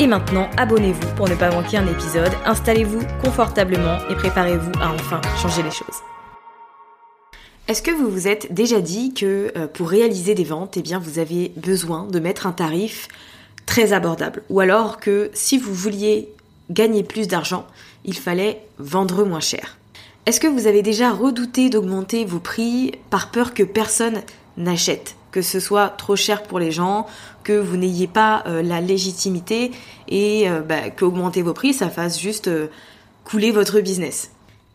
Et maintenant, abonnez-vous pour ne pas manquer un épisode, installez-vous confortablement et préparez-vous à enfin changer les choses. Est-ce que vous vous êtes déjà dit que euh, pour réaliser des ventes, eh vous avez besoin de mettre un tarif très abordable? Ou alors que si vous vouliez gagner plus d'argent, il fallait vendre moins cher? Est-ce que vous avez déjà redouté d'augmenter vos prix par peur que personne n'achète? Que ce soit trop cher pour les gens, que vous n'ayez pas euh, la légitimité et euh, bah, qu'augmenter vos prix, ça fasse juste euh, couler votre business.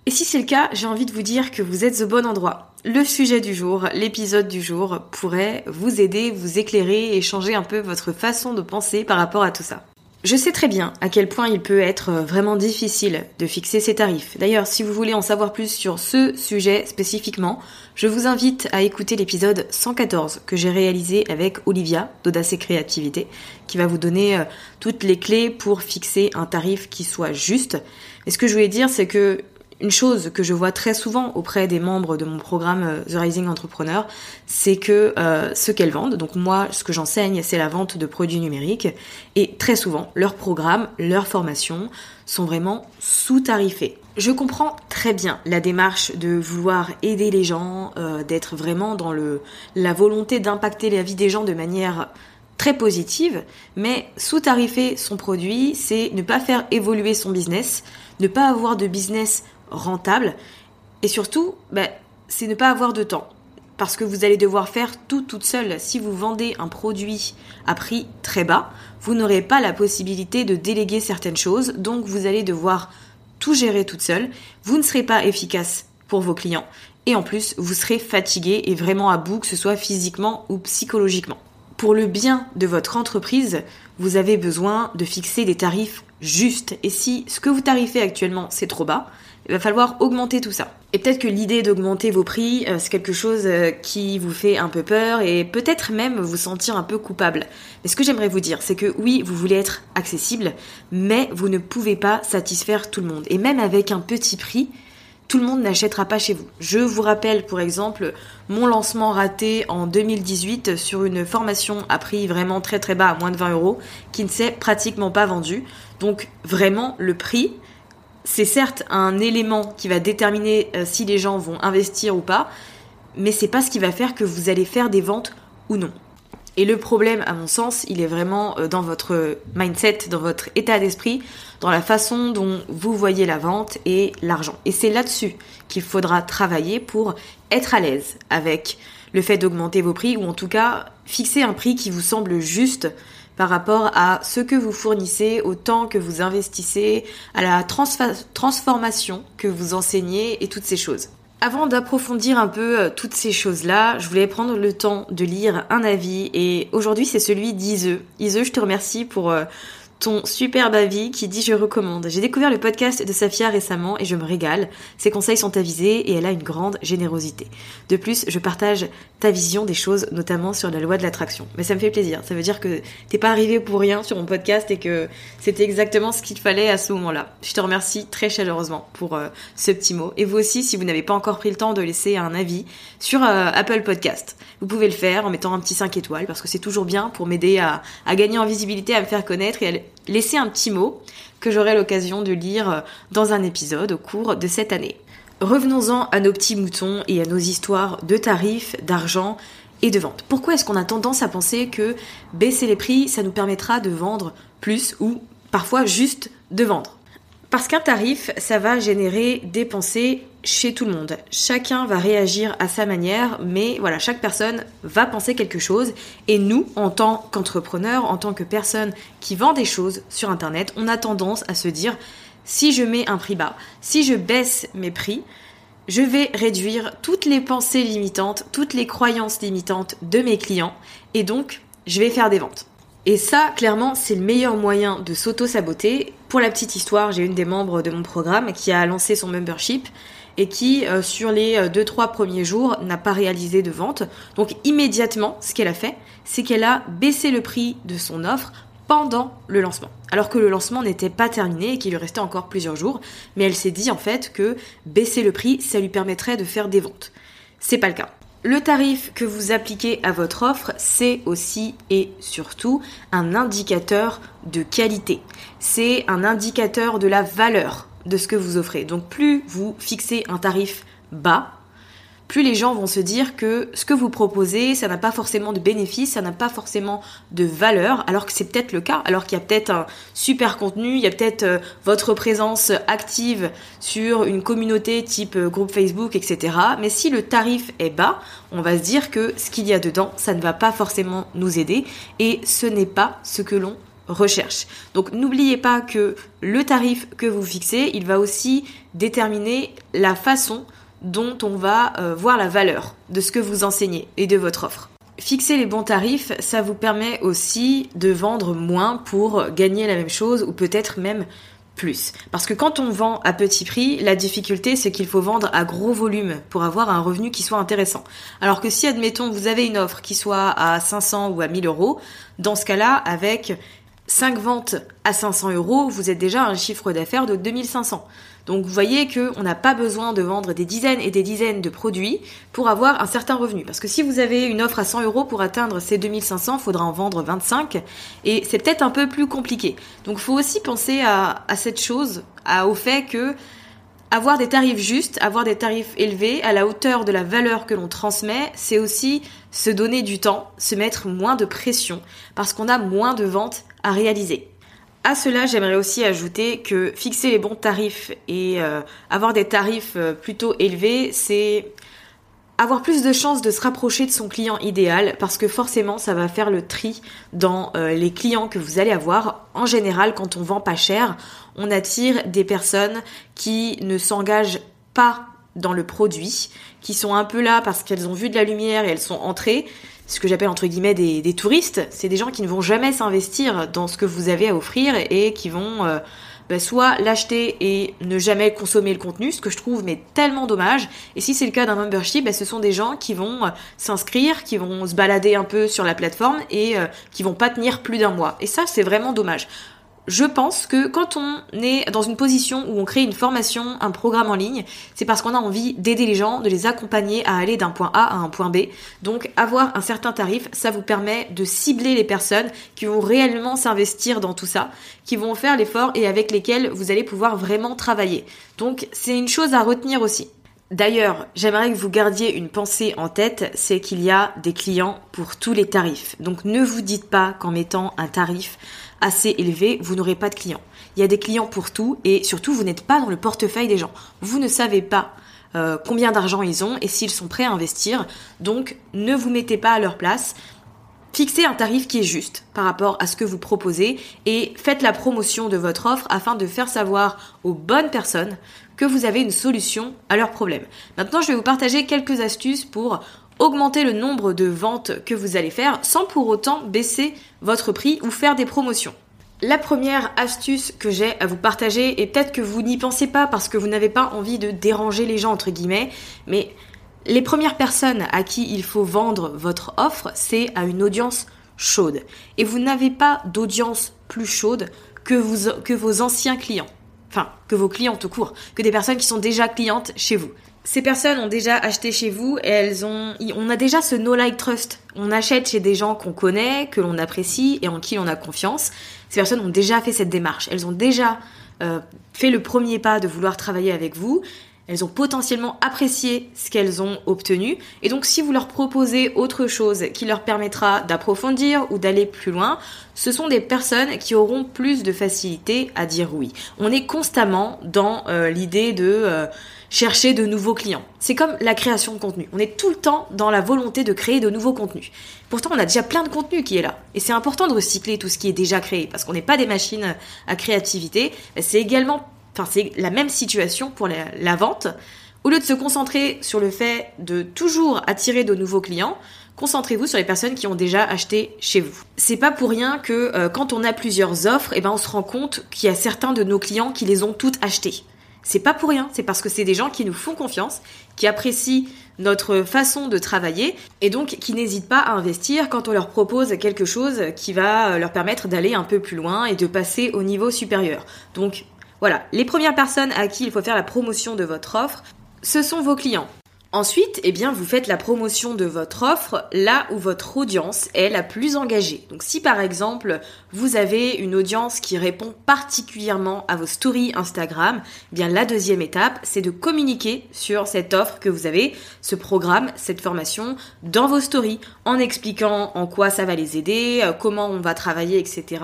Et si c'est le cas, j'ai envie de vous dire que vous êtes au bon endroit. Le sujet du jour, l'épisode du jour pourrait vous aider, vous éclairer et changer un peu votre façon de penser par rapport à tout ça. Je sais très bien à quel point il peut être vraiment difficile de fixer ses tarifs. D'ailleurs, si vous voulez en savoir plus sur ce sujet spécifiquement, je vous invite à écouter l'épisode 114 que j'ai réalisé avec Olivia d'Audace Créativité, qui va vous donner euh, toutes les clés pour fixer un tarif qui soit juste. Et ce que je voulais dire, c'est que une chose que je vois très souvent auprès des membres de mon programme euh, The Rising Entrepreneur, c'est que euh, ce qu'elles vendent, donc moi ce que j'enseigne c'est la vente de produits numériques, et très souvent leurs programmes, leurs formations sont vraiment sous-tarifés. Je comprends très bien la démarche de vouloir aider les gens, euh, d'être vraiment dans le la volonté d'impacter la vie des gens de manière très positive, mais sous-tarifer son produit, c'est ne pas faire évoluer son business, ne pas avoir de business rentable et surtout, ben, c'est ne pas avoir de temps. Parce que vous allez devoir faire tout toute seule. Si vous vendez un produit à prix très bas, vous n'aurez pas la possibilité de déléguer certaines choses, donc vous allez devoir tout gérer toute seule. Vous ne serez pas efficace pour vos clients et en plus, vous serez fatigué et vraiment à bout, que ce soit physiquement ou psychologiquement. Pour le bien de votre entreprise, vous avez besoin de fixer des tarifs justes. Et si ce que vous tarifez actuellement c'est trop bas, il va falloir augmenter tout ça. Et peut-être que l'idée d'augmenter vos prix, euh, c'est quelque chose euh, qui vous fait un peu peur et peut-être même vous sentir un peu coupable. Mais ce que j'aimerais vous dire, c'est que oui, vous voulez être accessible, mais vous ne pouvez pas satisfaire tout le monde. Et même avec un petit prix, tout le monde n'achètera pas chez vous. Je vous rappelle, pour exemple, mon lancement raté en 2018 sur une formation à prix vraiment très très bas, à moins de 20 euros, qui ne s'est pratiquement pas vendu. Donc vraiment, le prix, c'est certes un élément qui va déterminer euh, si les gens vont investir ou pas, mais c'est pas ce qui va faire que vous allez faire des ventes ou non. Et le problème, à mon sens, il est vraiment euh, dans votre mindset, dans votre état d'esprit, dans la façon dont vous voyez la vente et l'argent. Et c'est là-dessus qu'il faudra travailler pour être à l'aise avec le fait d'augmenter vos prix, ou en tout cas fixer un prix qui vous semble juste, par rapport à ce que vous fournissez, au temps que vous investissez, à la transformation que vous enseignez et toutes ces choses. Avant d'approfondir un peu euh, toutes ces choses-là, je voulais prendre le temps de lire un avis et aujourd'hui c'est celui d'Ise. Ise, je te remercie pour euh, ton superbe avis qui dit je recommande. J'ai découvert le podcast de Safia récemment et je me régale. Ses conseils sont avisés et elle a une grande générosité. De plus, je partage ta vision des choses, notamment sur la loi de l'attraction. Mais ça me fait plaisir. Ça veut dire que t'es pas arrivé pour rien sur mon podcast et que c'était exactement ce qu'il fallait à ce moment-là. Je te remercie très chaleureusement pour euh, ce petit mot. Et vous aussi, si vous n'avez pas encore pris le temps de laisser un avis sur euh, Apple Podcast, vous pouvez le faire en mettant un petit 5 étoiles parce que c'est toujours bien pour m'aider à, à gagner en visibilité, à me faire connaître et à laisser un petit mot que j'aurai l'occasion de lire dans un épisode au cours de cette année. Revenons-en à nos petits moutons et à nos histoires de tarifs, d'argent et de vente. Pourquoi est-ce qu'on a tendance à penser que baisser les prix, ça nous permettra de vendre plus ou parfois juste de vendre? Parce qu'un tarif, ça va générer des pensées chez tout le monde. Chacun va réagir à sa manière, mais voilà, chaque personne va penser quelque chose. Et nous, en tant qu'entrepreneurs, en tant que personne qui vend des choses sur Internet, on a tendance à se dire, si je mets un prix bas, si je baisse mes prix, je vais réduire toutes les pensées limitantes, toutes les croyances limitantes de mes clients, et donc je vais faire des ventes. Et ça, clairement, c'est le meilleur moyen de s'auto-saboter. Pour la petite histoire, j'ai une des membres de mon programme qui a lancé son membership et qui, euh, sur les 2-3 euh, premiers jours, n'a pas réalisé de vente. Donc immédiatement, ce qu'elle a fait, c'est qu'elle a baissé le prix de son offre pendant le lancement. Alors que le lancement n'était pas terminé et qu'il lui restait encore plusieurs jours, mais elle s'est dit en fait que baisser le prix, ça lui permettrait de faire des ventes. C'est pas le cas. Le tarif que vous appliquez à votre offre, c'est aussi et surtout un indicateur de qualité. C'est un indicateur de la valeur de ce que vous offrez. Donc plus vous fixez un tarif bas, plus les gens vont se dire que ce que vous proposez, ça n'a pas forcément de bénéfice, ça n'a pas forcément de valeur, alors que c'est peut-être le cas, alors qu'il y a peut-être un super contenu, il y a peut-être euh, votre présence active sur une communauté type euh, groupe Facebook, etc. Mais si le tarif est bas, on va se dire que ce qu'il y a dedans, ça ne va pas forcément nous aider, et ce n'est pas ce que l'on recherche. Donc n'oubliez pas que le tarif que vous fixez, il va aussi déterminer la façon dont on va euh, voir la valeur de ce que vous enseignez et de votre offre. Fixer les bons tarifs, ça vous permet aussi de vendre moins pour gagner la même chose ou peut-être même plus. Parce que quand on vend à petit prix, la difficulté c'est qu'il faut vendre à gros volume pour avoir un revenu qui soit intéressant. Alors que si admettons vous avez une offre qui soit à 500 ou à 1000 euros, dans ce cas-là avec 5 ventes à 500 euros, vous êtes déjà à un chiffre d'affaires de 2500. Donc vous voyez qu'on n'a pas besoin de vendre des dizaines et des dizaines de produits pour avoir un certain revenu. Parce que si vous avez une offre à 100 euros pour atteindre ces 2500, il faudra en vendre 25 et c'est peut-être un peu plus compliqué. Donc il faut aussi penser à, cette chose, au fait que avoir des tarifs justes, avoir des tarifs élevés à la hauteur de la valeur que l'on transmet, c'est aussi se donner du temps, se mettre moins de pression parce qu'on a moins de ventes à réaliser. À cela, j'aimerais aussi ajouter que fixer les bons tarifs et euh, avoir des tarifs euh, plutôt élevés, c'est avoir plus de chances de se rapprocher de son client idéal parce que forcément ça va faire le tri dans euh, les clients que vous allez avoir. En général, quand on vend pas cher, on attire des personnes qui ne s'engagent pas dans le produit, qui sont un peu là parce qu'elles ont vu de la lumière et elles sont entrées, ce que j'appelle entre guillemets des, touristes, c'est des gens qui ne vont jamais s'investir dans ce que vous avez à offrir et qui vont euh, bah, soit l'acheter et ne jamais consommer le contenu, ce que je trouve mais tellement dommage. Et si c'est le cas d'un membership, bah, ce sont des gens qui vont euh, s'inscrire, qui vont se balader un peu sur la plateforme et euh, qui vont pas tenir plus d'un mois. Et ça, c'est vraiment dommage je pense que quand on est dans une position où on crée une formation, un programme en ligne, c'est parce qu'on a envie d'aider les gens, de les accompagner à aller d'un point A à un point B. Donc avoir un certain tarif, ça vous permet de cibler les personnes qui vont réellement s'investir dans tout ça, qui vont faire l'effort et avec lesquelles vous allez pouvoir vraiment travailler. Donc c'est une chose à retenir aussi. D'ailleurs, j'aimerais que vous gardiez une pensée en tête, c'est qu'il y a des clients pour tous les tarifs. Donc ne vous dites pas qu'en mettant un tarif assez élevé, vous n'aurez pas de clients. Il y a des clients pour tout et surtout vous n'êtes pas dans le portefeuille des gens. Vous ne savez pas euh, combien d'argent ils ont et s'ils sont prêts à investir. Donc ne vous mettez pas à leur place. Fixez un tarif qui est juste par rapport à ce que vous proposez et faites la promotion de votre offre afin de faire savoir aux bonnes personnes que vous avez une solution à leurs problèmes. Maintenant, je vais vous partager quelques astuces pour augmenter le nombre de ventes que vous allez faire sans pour autant baisser votre prix ou faire des promotions. La première astuce que j'ai à vous partager, et peut-être que vous n'y pensez pas parce que vous n'avez pas envie de déranger les gens, entre guillemets, mais les premières personnes à qui il faut vendre votre offre, c'est à une audience chaude. Et vous n'avez pas d'audience plus chaude que, vos anciens clients. Enfin, que vos clients tout court, que des personnes qui sont déjà clientes chez vous. Ces personnes ont déjà acheté chez vous et elles ont, on a déjà ce no like trust. On achète chez des gens qu'on connaît, que l'on apprécie et en qui on a confiance. Ces personnes ont déjà fait cette démarche. Elles ont déjà euh, fait le premier pas de vouloir travailler avec vous elles ont potentiellement apprécié ce qu'elles ont obtenu. Et donc si vous leur proposez autre chose qui leur permettra d'approfondir ou d'aller plus loin, ce sont des personnes qui auront plus de facilité à dire oui. On est constamment dans euh, l'idée de euh, chercher de nouveaux clients. C'est comme la création de contenu. On est tout le temps dans la volonté de créer de nouveaux contenus. Pourtant, on a déjà plein de contenu qui est là. Et c'est important de recycler tout ce qui est déjà créé parce qu'on n'est pas des machines à créativité. C'est également Enfin, c'est la même situation pour la, vente. Au lieu de se concentrer sur le fait de toujours attirer de nouveaux clients, concentrez-vous sur les personnes qui ont déjà acheté chez vous. C'est pas pour rien que euh, quand on a plusieurs offres, eh ben on se rend compte qu'il y a certains de nos clients qui les ont toutes achetées. C'est pas pour rien, c'est parce que c'est des gens qui nous font confiance, qui apprécient notre façon de travailler et donc qui n'hésitent pas à investir quand on leur propose quelque chose qui va euh, leur permettre d'aller un peu plus loin et de passer au niveau supérieur. Donc voilà, les premières personnes à qui il faut faire la promotion de votre offre, ce sont vos clients. Ensuite, eh bien, vous faites la promotion de votre offre là où votre audience est la plus engagée. Donc, si par exemple, vous avez une audience qui répond particulièrement à vos stories Instagram, eh bien, la deuxième étape, c'est de communiquer sur cette offre que vous avez, ce programme, cette formation, dans vos stories, en expliquant en quoi ça va les aider, euh, comment on va travailler, etc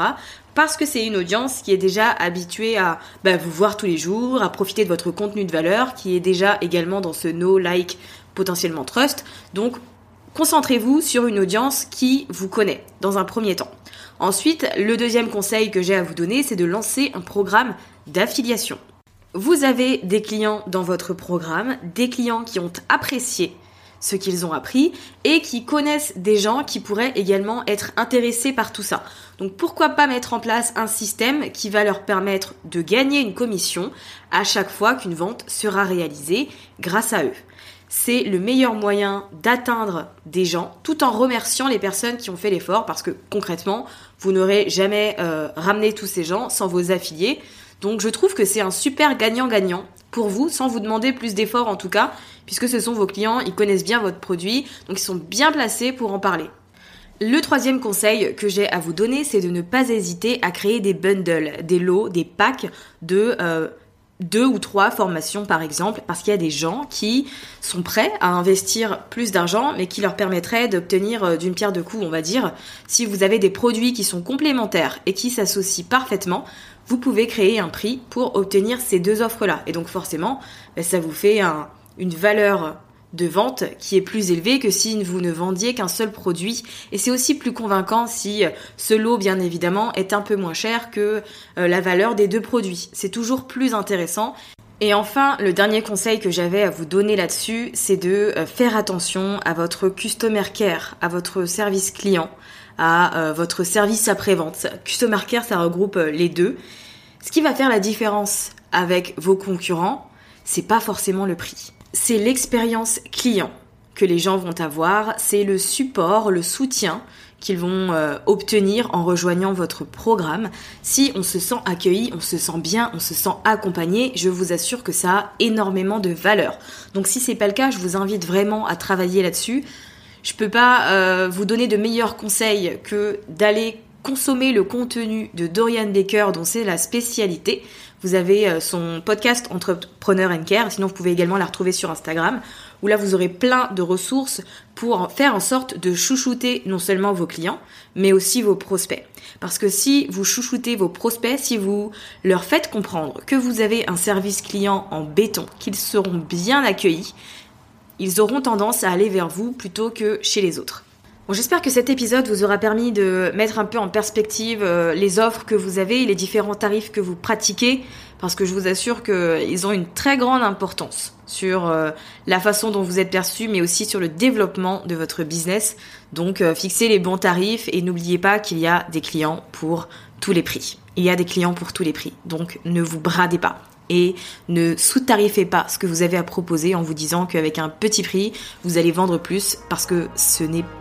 parce que c'est une audience qui est déjà habituée à bah, vous voir tous les jours, à profiter de votre contenu de valeur, qui est déjà également dans ce no, like, potentiellement trust. Donc, concentrez-vous sur une audience qui vous connaît dans un premier temps. Ensuite, le deuxième conseil que j'ai à vous donner, c'est de lancer un programme d'affiliation. Vous avez des clients dans votre programme, des clients qui ont apprécié ce qu'ils ont appris et qui connaissent des gens qui pourraient également être intéressés par tout ça. Donc pourquoi pas mettre en place un système qui va leur permettre de gagner une commission à chaque fois qu'une vente sera réalisée grâce à eux. C'est le meilleur moyen d'atteindre des gens tout en remerciant les personnes qui ont fait l'effort parce que concrètement, vous n'aurez jamais euh, ramené tous ces gens sans vos affiliés. Donc je trouve que c'est un super gagnant-gagnant pour vous, sans vous demander plus d'efforts en tout cas, puisque ce sont vos clients, ils connaissent bien votre produit, donc ils sont bien placés pour en parler. Le troisième conseil que j'ai à vous donner, c'est de ne pas hésiter à créer des bundles, des lots, des packs de euh, deux ou trois formations par exemple, parce qu'il y a des gens qui sont prêts à investir plus d'argent, mais qui leur permettraient d'obtenir euh, d'une pierre deux coups, on va dire. Si vous avez des produits qui sont complémentaires et qui s'associent parfaitement, vous pouvez créer un prix pour obtenir ces deux offres-là. Et donc forcément, ben, ça vous fait une valeur de vente qui est plus élevée que si vous ne vendiez qu'un seul produit. Et c'est aussi plus convaincant si ce lot, bien évidemment, est un peu moins cher que euh, la valeur des deux produits. C'est toujours plus intéressant. Et enfin, le dernier conseil que j'avais à vous donner là-dessus, c'est de euh, faire attention à votre customer care, à votre service client, à euh, votre service après-vente. Customer care, ça regroupe les deux. Ce qui va faire la différence avec vos concurrents, c'est pas forcément le prix. C'est l'expérience client que les gens vont avoir, c'est le support, le soutien qu'ils vont euh, obtenir en rejoignant votre programme. Si on se sent accueilli, on se sent bien, on se sent accompagné, je vous assure que ça a énormément de valeur. Donc si c'est pas le cas, je vous invite vraiment à travailler là-dessus. Je peux pas euh, vous donner de meilleurs conseils que d'aller consommer le contenu de Dorian Baker dont c'est la spécialité. Vous avez euh, son podcast Entrepreneur and Care, sinon vous pouvez également la retrouver sur Instagram, où là vous aurez plein de ressources pour faire en sorte de chouchouter non seulement vos clients, mais aussi vos prospects. Parce que si vous chouchoutez vos prospects, si vous leur faites comprendre que vous avez un service client en béton, qu'ils seront bien accueillis, ils auront tendance à aller vers vous plutôt que chez les autres. J'espère que cet épisode vous aura permis de mettre un peu en perspective euh, les offres que vous avez, les différents tarifs que vous pratiquez, parce que je vous assure qu'ils ont une très grande importance sur euh, la façon dont vous êtes perçu, mais aussi sur le développement de votre business. Donc euh, fixez les bons tarifs et n'oubliez pas qu'il y a des clients pour tous les prix. Il y a des clients pour tous les prix, donc ne vous bradez pas et ne sous-tarifez pas ce que vous avez à proposer en vous disant qu'avec un petit prix, vous allez vendre plus parce que ce n'est pas